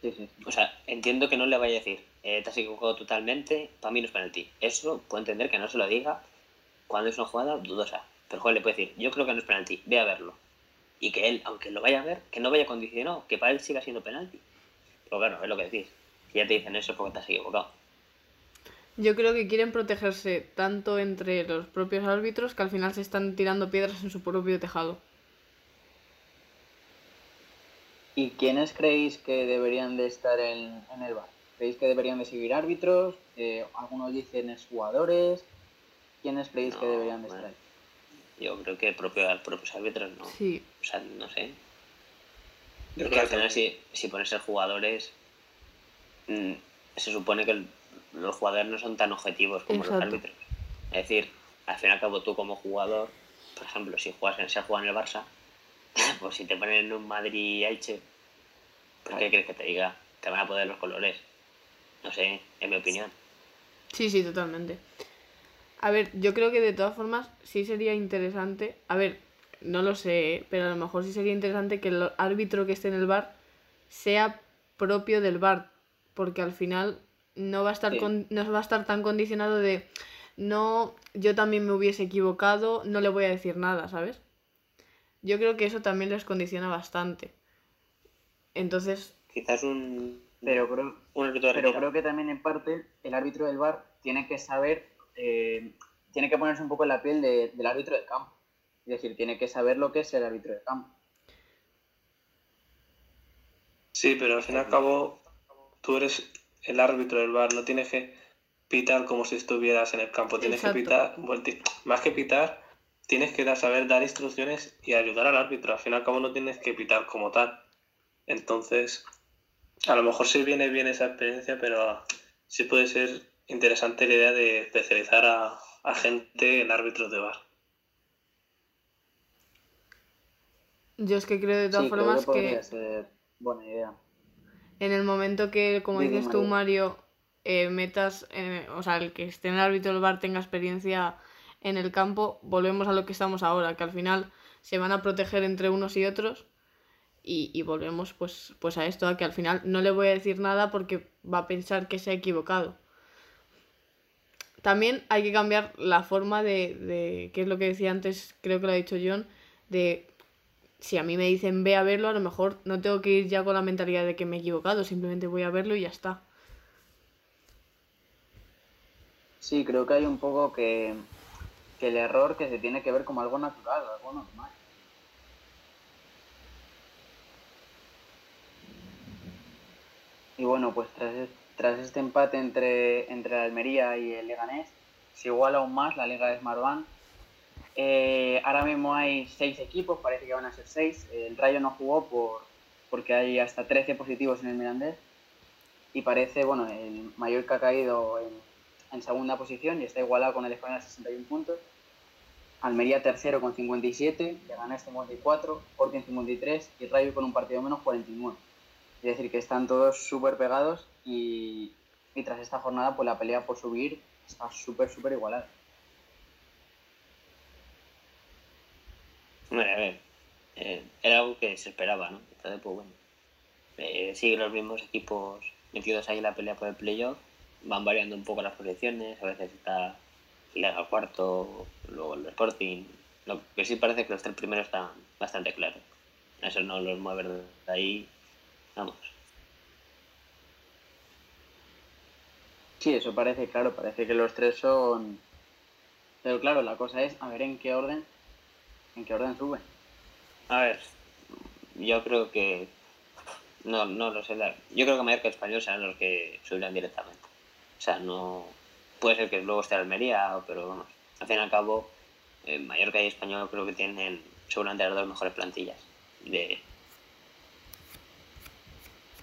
Sí, sí. O sea, entiendo que no le vaya a decir, eh, te has equivocado totalmente, para mí no es penalti. Eso puedo entender que no se lo diga cuando es una jugada dudosa. Pero joder, le puede decir, yo creo que no es penalti, ve a verlo. Y que él, aunque lo vaya a ver, que no vaya condicionado, que para él siga siendo penalti. Pero claro, es lo que decís. Si ya te dicen eso porque te has equivocado. Yo creo que quieren protegerse tanto entre los propios árbitros que al final se están tirando piedras en su propio tejado. ¿Y quiénes creéis que deberían de estar en, en el bar? ¿Creéis que deberían de seguir árbitros? Eh, algunos dicen es jugadores. ¿Quiénes creéis que deberían de bueno. estar ahí? Yo creo que propio, propios árbitros no. Sí. O sea, no sé. Yo Es que creo al final, si, si pones a jugadores, mm, se supone que el- los jugadores no son tan objetivos como Exacto. los árbitros. Es decir, al fin y al cabo, tú como jugador, por ejemplo, si juegas en, has jugado en el Barça, pues si te ponen en un Madrid-Elche, ¿por qué crees que te diga? Te van a poner los colores. No sé, en mi opinión. Sí, sí, totalmente. A ver, yo creo que de todas formas sí sería interesante. A ver, no lo sé, pero a lo mejor sí sería interesante que el árbitro que esté en el bar sea propio del bar. Porque al final no va a estar Sí. con- no va a estar tan condicionado de no, yo también me hubiese equivocado, no le voy a decir nada, ¿sabes? Yo creo que eso también les condiciona bastante. Entonces, Quizás un, Pero creo, un árbitro de pero creo que también en parte el árbitro del bar tiene que saber, eh, tiene que ponerse un poco en la piel de- del árbitro del campo. Es decir, tiene que saber lo que es el árbitro del campo. Sí, pero al fin y al cabo, tú eres el árbitro del bar, no tienes que pitar como si estuvieras en el campo, tienes Exacto. que pitar, bueno, más que pitar, tienes que dar, saber dar instrucciones y ayudar al árbitro, al fin y al cabo no tienes que pitar como tal. Entonces, a lo mejor sí viene bien esa experiencia, pero sí puede ser interesante la idea de especializar a, a gente en árbitros de bar. Yo es que creo de todas Sí, creo formas que que ser buena idea. en el momento que, como Dime, dices tú. Mario, eh, metas, eh, o sea, el que esté en el árbitro del bar tenga experiencia en el campo, volvemos a lo que estamos ahora, que al final se van a proteger entre unos y otros y, y volvemos pues, pues a esto, a que al final no le voy a decir nada porque va a pensar que se ha equivocado. También hay que cambiar la forma de, de, que es lo que decía antes, creo que lo ha dicho John, de si a mí me dicen ve a verlo, a lo mejor no tengo que ir ya con la mentalidad de que me he equivocado, simplemente voy a verlo y ya está. Sí, creo que hay un poco que, que el error que se tiene que ver como algo natural, algo normal. Y bueno, pues tras, tras este empate entre, entre la Almería y el Leganés, se iguala aún más la Liga de Smartbank. Eh, ahora mismo hay seis equipos, parece que van a ser seis. El Rayo no jugó por, porque hay hasta 13 positivos en el Mirandés. Y parece, bueno, el Mallorca ha caído en, segunda posición y está igualado con el Español a 61 puntos. Almería tercero con 57, Leganés 54, Sporting 53 y Rayo con un partido menos 49. Es decir, que están todos súper pegados y, y tras esta jornada pues la pelea por subir está súper, súper igualada. Bueno, a ver, eh, era algo que se esperaba, ¿no? Entonces, pues bueno, eh, siguen los mismos equipos metidos ahí en la pelea por el playoff, van variando un poco las posiciones, a veces está Liga cuarto, luego el Sporting. Lo que sí parece que los tres primeros están bastante claros. Eso no los mueve de ahí, vamos. Sí, eso parece, claro, parece que los tres son... Pero claro, la cosa es a ver en qué orden, en qué orden suben. A ver, yo creo que. No, no lo sé. Yo creo que Mallorca y Español serán los que subirán directamente. O sea, no. puede ser que luego esté Almería, pero vamos, al fin y al cabo, eh, Mallorca y Español creo que tienen seguramente las dos mejores plantillas de,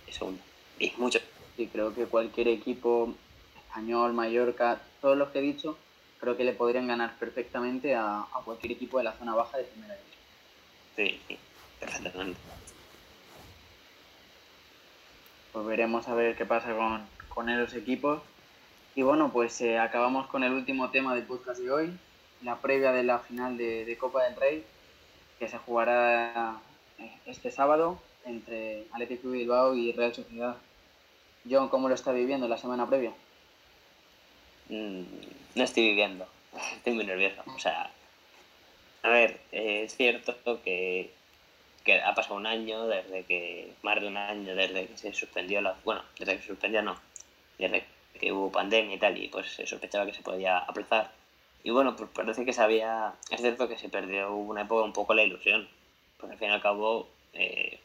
de segunda. Y mucho. Sí, creo que cualquier equipo español, Mallorca, todos los que he dicho, creo que le podrían ganar perfectamente a, a cualquier equipo de la zona baja de primera división. Sí, sí, perfectamente. Pues veremos a ver qué pasa con, con esos equipos. Y bueno, pues eh, acabamos con el último tema del podcast de hoy, la previa de la final de, de Copa del Rey, que se jugará eh, este sábado entre Atlético Bilbao y Real Sociedad. John, ¿cómo lo está viviendo la semana previa? Mm, no estoy viviendo, estoy muy nervioso. O sea, a ver, eh, es cierto que, que ha pasado un año desde que, más de un año desde que se suspendió la, bueno, desde que se suspendió no, desde que hubo pandemia y tal, y pues se sospechaba que se podía aplazar. Y bueno, pues parece que se había, es cierto que se perdió una época un poco la ilusión, porque al fin y al cabo eh,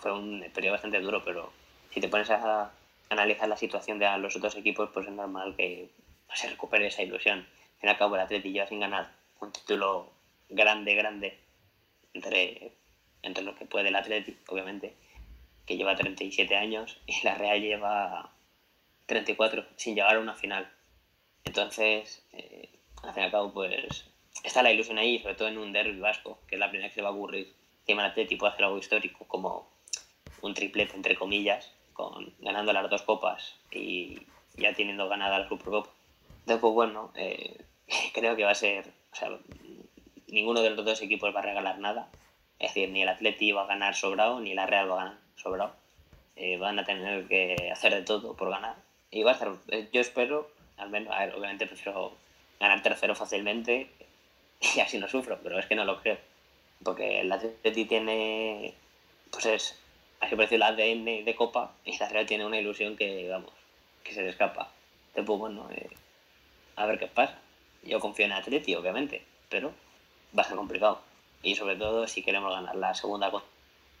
fue un periodo bastante duro, pero si te pones a analizar la situación de los otros equipos, pues es normal que se recupere esa ilusión. Al fin y al cabo, el Atleti lleva sin ganar un título grande, grande, entre, entre lo que puede el Atleti, obviamente, que lleva 37 años, y la Real lleva 34, sin llegar a una final. Entonces, eh, al fin y al cabo, pues está la ilusión ahí, sobre todo en un derby vasco, que es la primera que se va a ocurrir. Encima el Atleti puede hacer algo histórico, como un triplete, entre comillas, con ganando las dos copas y ya teniendo ganada la Supercopa. Entonces, pues bueno, creo que va a ser, o sea, ninguno de los dos equipos va a regalar nada. Es decir, ni el Atleti va a ganar sobrado, ni la Real va a ganar sobrado. Eh, van a tener que hacer de todo por ganar. Y va a ser, eh, yo espero, al menos, a ver, obviamente prefiero ganar tercero fácilmente y así no sufro, pero es que no lo creo. Porque el Atleti tiene, pues es, así parece el ADN de Copa y la Real tiene una ilusión que, vamos, que se le escapa. Pues bueno, eh, a ver qué pasa. Yo confío en Atleti, obviamente, pero va a ser complicado. Y sobre todo, si queremos ganar la segunda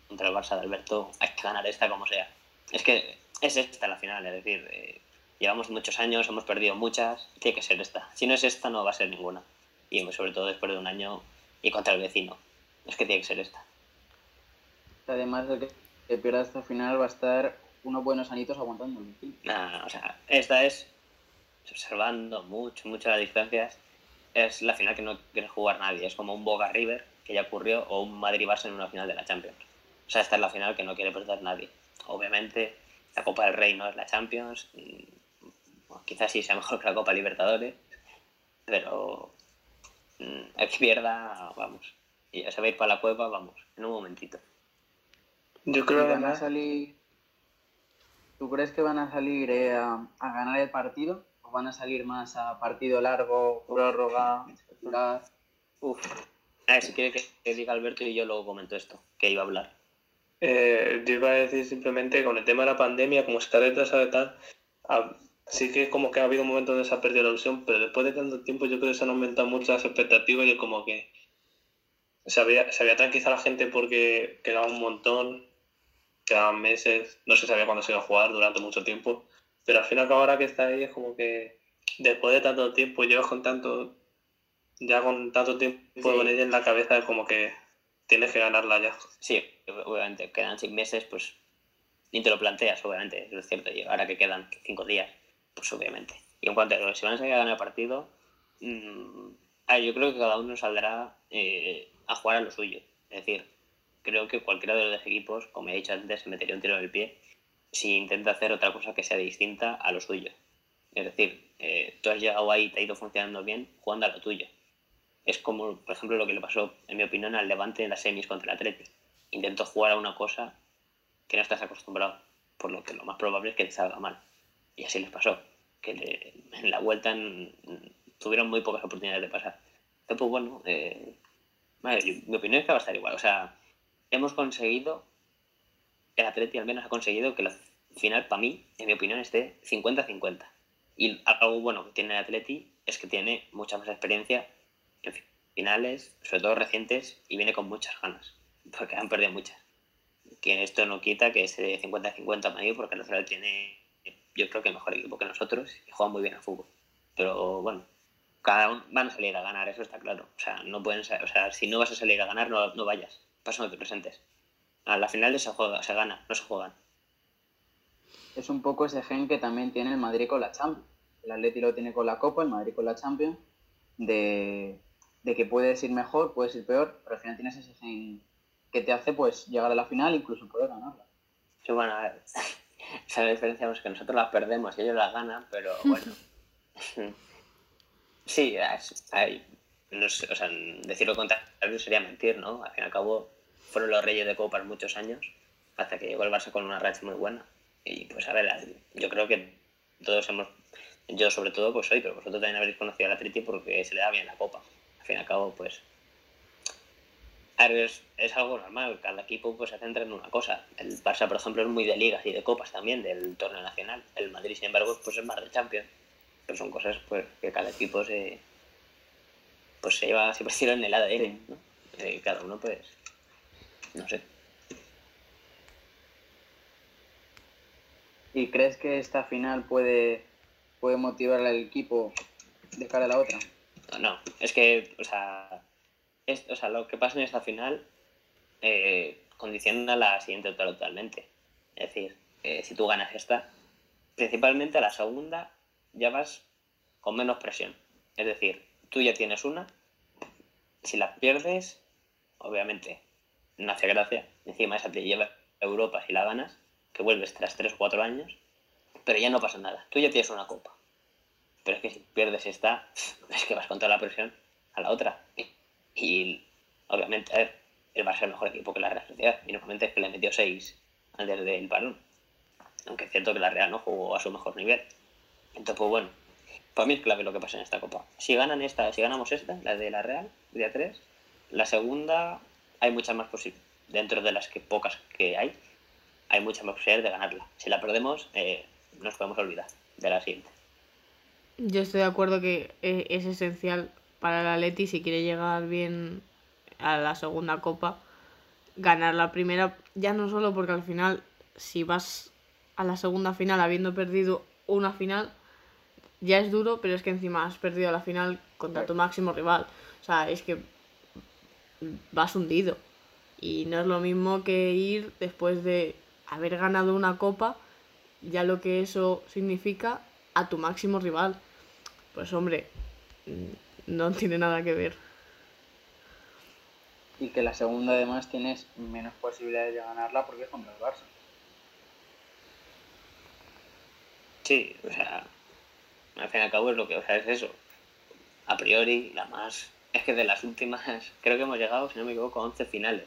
contra el Barça de Alberto, hay que ganar esta como sea. Es que es esta la final, es decir, eh, llevamos muchos años, hemos perdido muchas, tiene que ser esta. Si no es esta, no va a ser ninguna. Y sobre todo después de un año y contra el vecino. Es que tiene que ser esta. Además, el que, que pierda esta final va a estar unos buenos anitos aguantando. Nah, o sea, esta es observando mucho, las distancias. Es la final que no quiere jugar nadie. Es como un Boga River, que ya ocurrió, o un Madrid Barça en una final de la Champions. O sea, esta es la final que no quiere perder nadie. Obviamente, la Copa del Rey no es la Champions. Bueno, quizás sí sea mejor que la Copa Libertadores. Pero mm, el que pierda, vamos. Y ya se va a ir para la cueva, vamos, en un momentito. Yo ¿Y creo que van a salir... ¿Tú crees que van a salir eh, a, a ganar el partido? ¿O van a salir más a partido largo, prórroga, especular? Uf. A ver, si quiere que, que diga Alberto y yo luego comento esto, que iba a hablar. eh, yo iba a decir simplemente con el tema de la pandemia, como está retrasado y tal, a- sí que como que ha habido un momento donde se ha perdido la ilusión, pero después de tanto tiempo yo creo que se han aumentado mucho las expectativas y como que se había, se había tranquilizado a la gente porque quedaba un montón, quedaban meses, no se sabía cuándo se iba a jugar durante mucho tiempo, pero al final ahora que está ahí es como que después de tanto tiempo, llevas con tanto, ya con tanto tiempo Sí. con ella en la cabeza, es como que tienes que ganarla ya. Sí, obviamente, quedan seis meses, pues ni te lo planteas, obviamente, es cierto. Y ahora que quedan cinco días, pues obviamente. Y en cuanto a lo que se van a salir a ganar el partido, mm, ver, yo creo que cada uno saldrá eh, a jugar a lo suyo. Es decir, creo que cualquiera de los dos equipos, como he dicho antes, se metería un tiro en el pie si intenta hacer otra cosa que sea distinta a lo suyo. Es decir, eh, tú has llegado ahí y te ha ido funcionando bien jugando a lo tuyo. Es como, por ejemplo, lo que le pasó, en mi opinión, al Levante en las semis contra el Atleti. Intentó jugar a una cosa que no estás acostumbrado, por lo que lo más probable es que te salga mal. Y así les pasó, que le- en la vuelta en- tuvieron muy pocas oportunidades de pasar. Entonces, pues bueno, eh, yo- mi opinión es que va a estar igual. O sea, hemos conseguido, el Atleti al menos ha conseguido que la final, para mí, en mi opinión, esté 50-50. Y algo bueno que tiene el Atleti es que tiene mucha más experiencia en finales, sobre todo recientes, y viene con muchas ganas, porque han perdido muchas. Que esto no quita que ese 50-50 para mí, porque el Real tiene, yo creo que mejor equipo que nosotros y juega muy bien al fútbol. Pero bueno, cada uno van a salir a ganar, eso está claro. O sea, no pueden o sea, si no vas a salir a ganar, no, no vayas. Paso no te presentes. A la final se juega, se gana, no se juegan. Es un poco ese gen que también tiene el Madrid con la Champions. El Atleti lo tiene con la Copa, el Madrid con la Champions, de, de que puedes ir mejor, puedes ir peor, pero al final tienes ese gen que te hace pues llegar a la final incluso poder ganarla. Sí, bueno, a ver, esa diferencia es que nosotros las perdemos y ellos las ganan, pero bueno. sí, hay, no sé, o sea, decir lo contrario sería mentir, ¿no? Al fin y al cabo fueron los reyes de copas muchos años, hasta que llegó el Barça con una racha muy buena. Y pues a ver, yo creo que todos hemos, yo sobre todo pues soy, pero vosotros también habéis conocido al Atleti porque se le da bien la copa. Al fin y al cabo, pues es, es, algo normal, cada equipo pues, se centra en una cosa. El Barça, por ejemplo, es muy de ligas y de copas también, del torneo nacional. El Madrid, sin embargo, pues es más de Champions. Pero son cosas pues, que cada equipo se, pues, se lleva, siempre por en el ADN, ¿no? Eh, cada uno, pues, no sé. ¿Y crees que esta final puede, puede motivar al equipo de cara a la otra? No, no, es que, o sea, o sea, lo que pasa en esta final eh, condiciona la siguiente totalmente. Es decir, si tú ganas esta, principalmente a la segunda ya vas con menos presión. Es decir, tú ya tienes una, si la pierdes, obviamente no hace gracia. Encima esa te lleva a Europa si la ganas, que vuelves tras 3 o 4 años, pero ya no pasa nada. Tú ya tienes una copa. Pero es que si pierdes esta, es que vas con toda la presión a la otra. Y obviamente, a ver, el Barça es el mejor equipo que la Real Sociedad. Y normalmente es que le metió 6 antes del balón. Aunque es cierto que la Real no jugó a su mejor nivel. Entonces, pues bueno, para mí es clave lo que pasa en esta copa. Si ganan esta, si ganamos esta, la de la Real, día 3, la segunda hay muchas más posibilidades. Dentro de las que pocas que hay, hay muchas más posibilidades de ganarla. Si la perdemos, eh, nos podemos olvidar de la siguiente. Yo estoy de acuerdo que eh, es esencial para el Atleti si quiere llegar bien a la segunda copa, ganar la primera, ya no solo porque al final, si vas a la segunda final habiendo perdido una final, ya es duro, pero es que encima has perdido la final contra tu máximo rival. O sea, es que vas hundido. Y no es lo mismo que ir después de haber ganado una copa, ya lo que eso significa a tu máximo rival. Pues hombre, no tiene nada que ver. Y que la segunda además tienes menos posibilidades de ganarla porque es contra el Barça. Sí, o sea, al fin y al cabo es lo que, o sea, es eso. A priori, la más. Es que de las últimas, creo que hemos llegado, si no me equivoco, a 11 finales.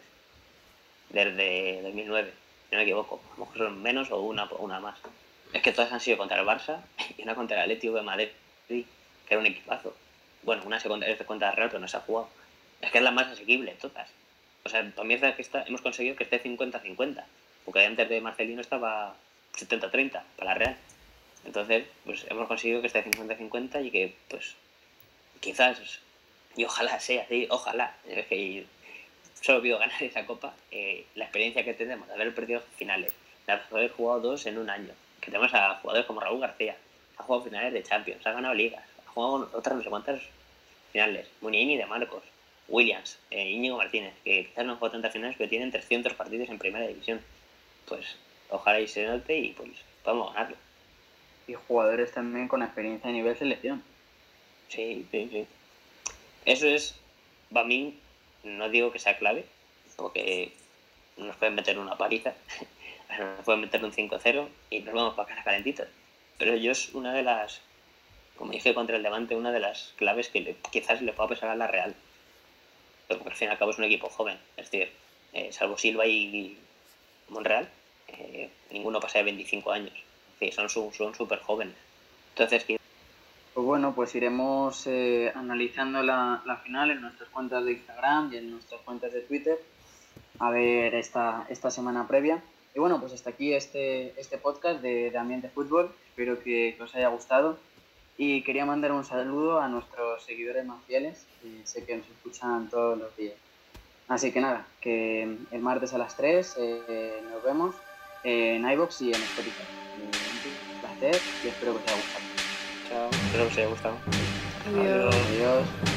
Desde 2009, si no me equivoco. A lo mejor son menos o una, una más. Es que todas han sido contra el Barça y una contra el Atlético de Madrid, que era un equipazo. Bueno, una se cuenta, es de cuenta real, pero no se ha jugado. Es que es la más asequible todas. O sea, también es que está, hemos conseguido que esté 50-50. Porque antes de Marcelino estaba 70-30 para la Real. Entonces, pues hemos conseguido que esté 50-50 y que, pues, quizás, y ojalá sea así, ojalá. Es que solo pido ganar esa copa. Eh, la experiencia que tenemos de haber perdido finales, de haber jugado dos en un año, que tenemos a jugadores como Raúl García, ha jugado finales de Champions, ha ganado ligas, ha jugado otras no sé cuántas finales. Munini de Marcos, Williams, eh, Íñigo Martínez, que quizás no han jugado tantas finales, pero tienen 300 partidos en primera división. Pues ojalá y se note y pues podamos ganarlo. Y jugadores también con experiencia a nivel selección. Sí, sí, sí. Eso es, para mí, no digo que sea clave, porque nos pueden meter una paliza, nos pueden meter un 5-0 y nos vamos para casa calentitos. Pero yo es una de las como dije contra el Levante, una de las claves que quizás le pueda pesar a la Real. porque al fin y al cabo es un equipo joven. Es decir, eh, salvo Silva y Monreal, eh, ninguno pasa de 25 años. Son súper jóvenes. Entonces, pues bueno, pues iremos eh, analizando la, la, final en nuestras cuentas de Instagram y en nuestras cuentas de Twitter a ver esta, esta semana previa. Y bueno, pues hasta aquí este, este podcast de, de Ambiente Fútbol. Espero que os haya gustado. Y quería mandar un saludo a nuestros seguidores más fieles, que sé que nos escuchan todos los días. Así que nada, que el martes a las 3 eh, nos vemos en iBox y en Spotify y espero que os haya gustado. Chao. Espero que os haya gustado. Adiós. Adiós.